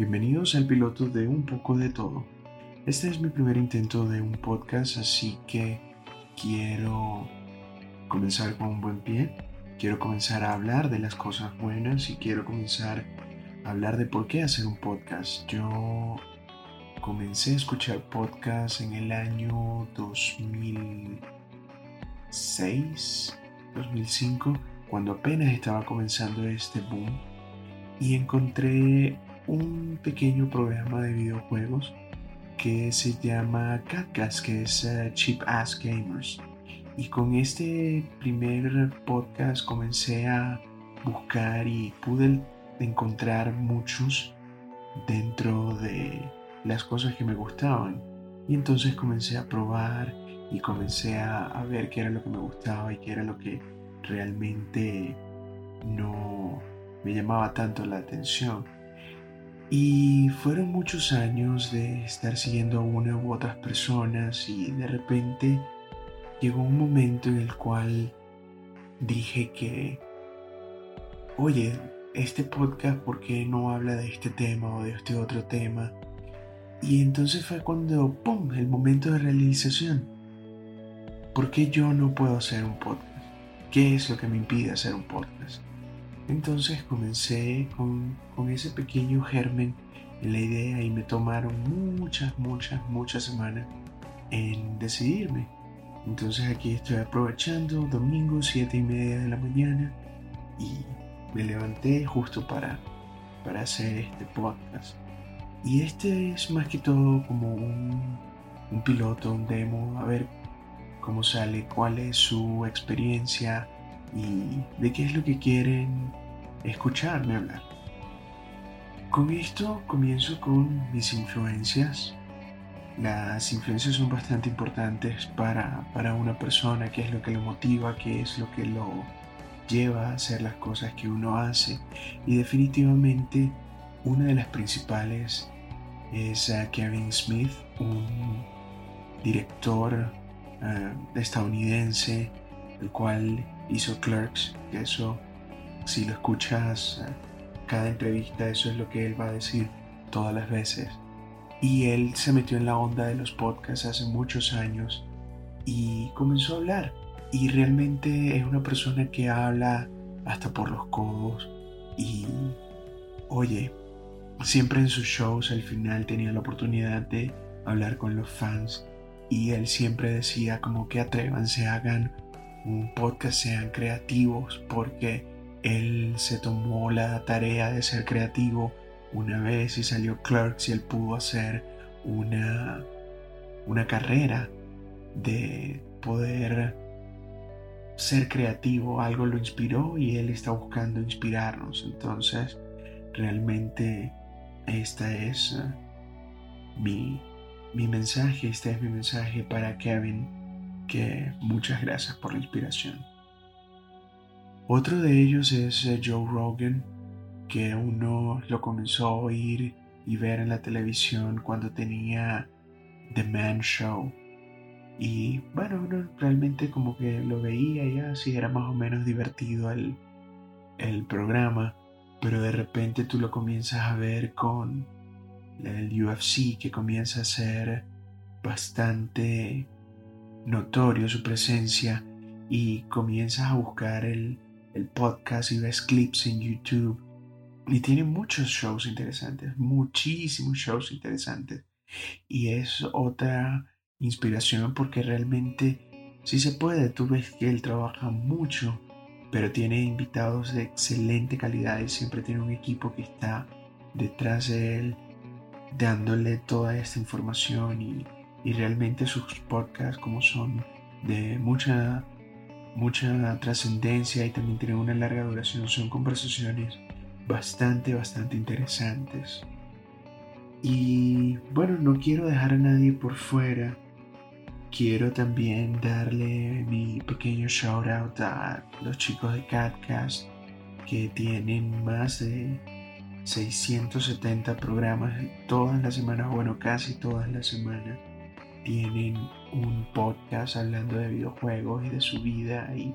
Bienvenidos al piloto de Un poco de todo. Este es mi primer intento de un podcast, así que quiero comenzar con un buen pie. Quiero comenzar a hablar de las cosas buenas y quiero comenzar a hablar de por qué hacer un podcast. Yo comencé a escuchar podcasts en el año 2006, 2005, cuando apenas estaba comenzando este boom y encontré un pequeño programa de videojuegos que se llama Catcast, que es uh, Cheap Ass Gamers. Y con este primer podcast comencé a buscar y pude encontrar muchos dentro de las cosas que me gustaban. Y entonces comencé a probar y comencé a ver qué era lo que me gustaba y qué era lo que realmente no me llamaba tanto la atención. Y fueron muchos años de estar siguiendo a una u otras personas y de repente llegó un momento en el cual dije que, oye, este podcast, ¿por qué no habla de este tema o de este otro tema? Y entonces fue cuando, ¡pum!, el momento de realización. ¿Por qué yo no puedo hacer un podcast? ¿Qué es lo que me impide hacer un podcast? Entonces comencé con, ese pequeño germen en la idea y me tomaron muchas, muchas, muchas semanas en decidirme. Entonces aquí estoy aprovechando domingo, 7 y media de la mañana y me levanté justo para, para hacer este podcast. Y este es más que todo como un, un piloto, un demo, a ver cómo sale, cuál es su experiencia y de qué es lo que quieren escucharme hablar. Con esto comienzo con mis influencias. Las influencias son bastante importantes para, para una persona, qué es lo que lo motiva, qué es lo que lo lleva a hacer las cosas que uno hace. Y definitivamente una de las principales es Kevin Smith, un director eh, estadounidense, el cual hizo Clerks, que eso si lo escuchas cada entrevista, eso es lo que él va a decir todas las veces. Y él se metió en la onda de los podcasts hace muchos años y comenzó a hablar. Y realmente es una persona que habla hasta por los codos. Y oye, siempre en sus shows al final tenía la oportunidad de hablar con los fans. Y él siempre decía como que atrévanse, hagan un podcast, sean creativos, porque él se tomó la tarea de ser creativo una vez y salió Clerks y él pudo hacer una, una carrera de poder ser creativo, algo lo inspiró y él está buscando inspirarnos. Entonces, realmente esta es eh, mi, mi mensaje, este es mi mensaje para Kevin, que muchas gracias por la inspiración. Otro de ellos es eh, Joe Rogan, que uno lo comenzó a oír y ver en la televisión cuando tenía The Man Show. Y bueno, uno realmente como que lo veía ya, así era más o menos divertido el, el programa, pero de repente tú lo comienzas a ver con el UFC que comienza a ser bastante notorio su presencia y comienzas a buscar el, el podcast y ves clips en YouTube. Y tiene muchos shows interesantes, muchísimos shows interesantes. Y es otra inspiración porque realmente sí se puede. Tú ves que él trabaja mucho, pero tiene invitados de excelente calidad y siempre tiene un equipo que está detrás de él dándole toda esta información y, y realmente sus podcasts como son de mucha mucha trascendencia y también tienen una larga duración. Son conversaciones bastante, bastante interesantes. Y bueno, no quiero dejar a nadie por fuera. Quiero también darle mi pequeño shout out a los chicos de Catcast que tienen más de 670 programas todas las semanas, bueno, casi todas las semanas tienen un podcast hablando de videojuegos y de su vida y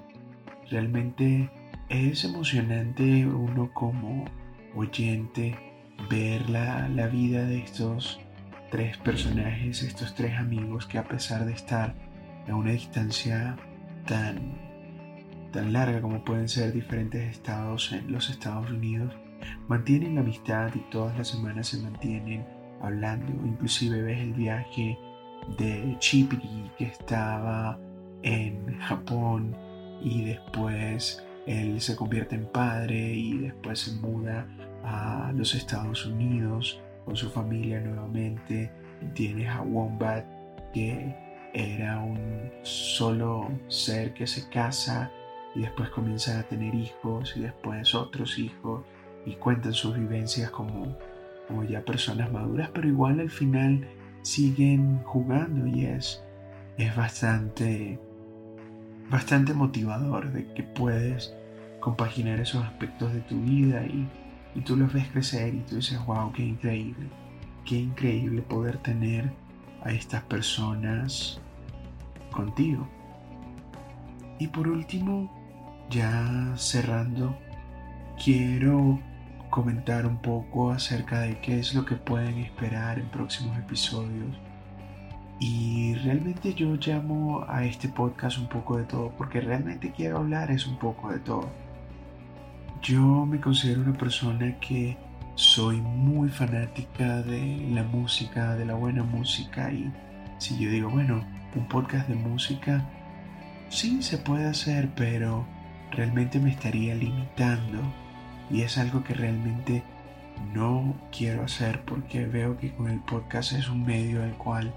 realmente es emocionante uno como oyente ver la, la vida de estos tres personajes, estos tres amigos que a pesar de estar a una distancia tan, tan larga como pueden ser diferentes estados en los Estados Unidos, mantienen la amistad y todas las semanas se mantienen hablando. Inclusive ves el viaje de Chipri que estaba en Japón y después él se convierte en padre y después se muda a los Estados Unidos con su familia nuevamente. Tienes a Wombat que era un solo ser que se casa y después comienza a tener hijos y después otros hijos y cuentan sus vivencias como, como ya personas maduras, pero igual al final siguen jugando y es, es bastante, bastante motivador de que puedes compaginar esos aspectos de tu vida y, y tú los ves crecer y tú dices, wow, qué increíble, qué increíble poder tener a estas personas contigo. Y por último, ya cerrando, quiero comentar un poco acerca de qué es lo que pueden esperar en próximos episodios. Y realmente yo llamo a este podcast un poco de todo, porque realmente quiero hablar es un poco de todo. Yo me considero una persona que soy muy fanática de la música, de la buena música y si yo digo, bueno, un podcast de música, sí se puede hacer, pero realmente me estaría limitando y es algo que realmente no quiero hacer porque veo que con el podcast es un medio al cual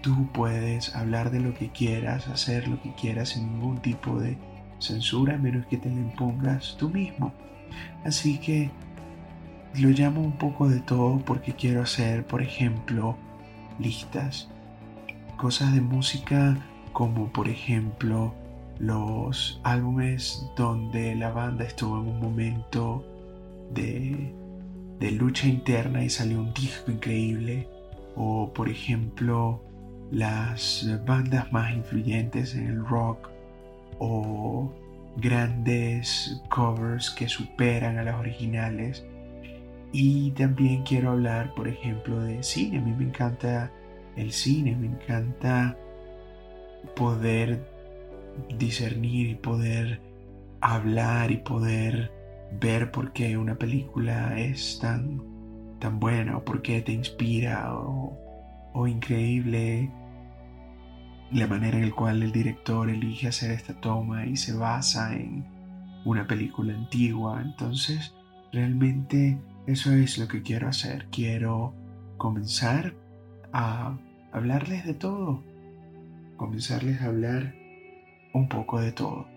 tú puedes hablar de lo que quieras, hacer lo que quieras sin ningún tipo de censura, menos que te la impongas tú mismo. Así que lo llamo un poco de todo porque quiero hacer, por ejemplo, listas. Cosas de música como por ejemplo los álbumes donde la banda estuvo en un momento de, lucha interna y salió un disco increíble. O por ejemplo las bandas más influyentes en el rock o grandes covers que superan a las originales. Y también quiero hablar, por ejemplo, de cine. A mí me encanta el cine, me encanta poder discernir y poder hablar y poder ver por qué una película es tan, tan buena o por qué te inspira o, o increíble la manera en la cual el director elige hacer esta toma y se basa en una película antigua. Entonces, realmente eso es lo que quiero hacer. Quiero comenzar a hablarles de todo. Comenzarles a hablar un poco de todo.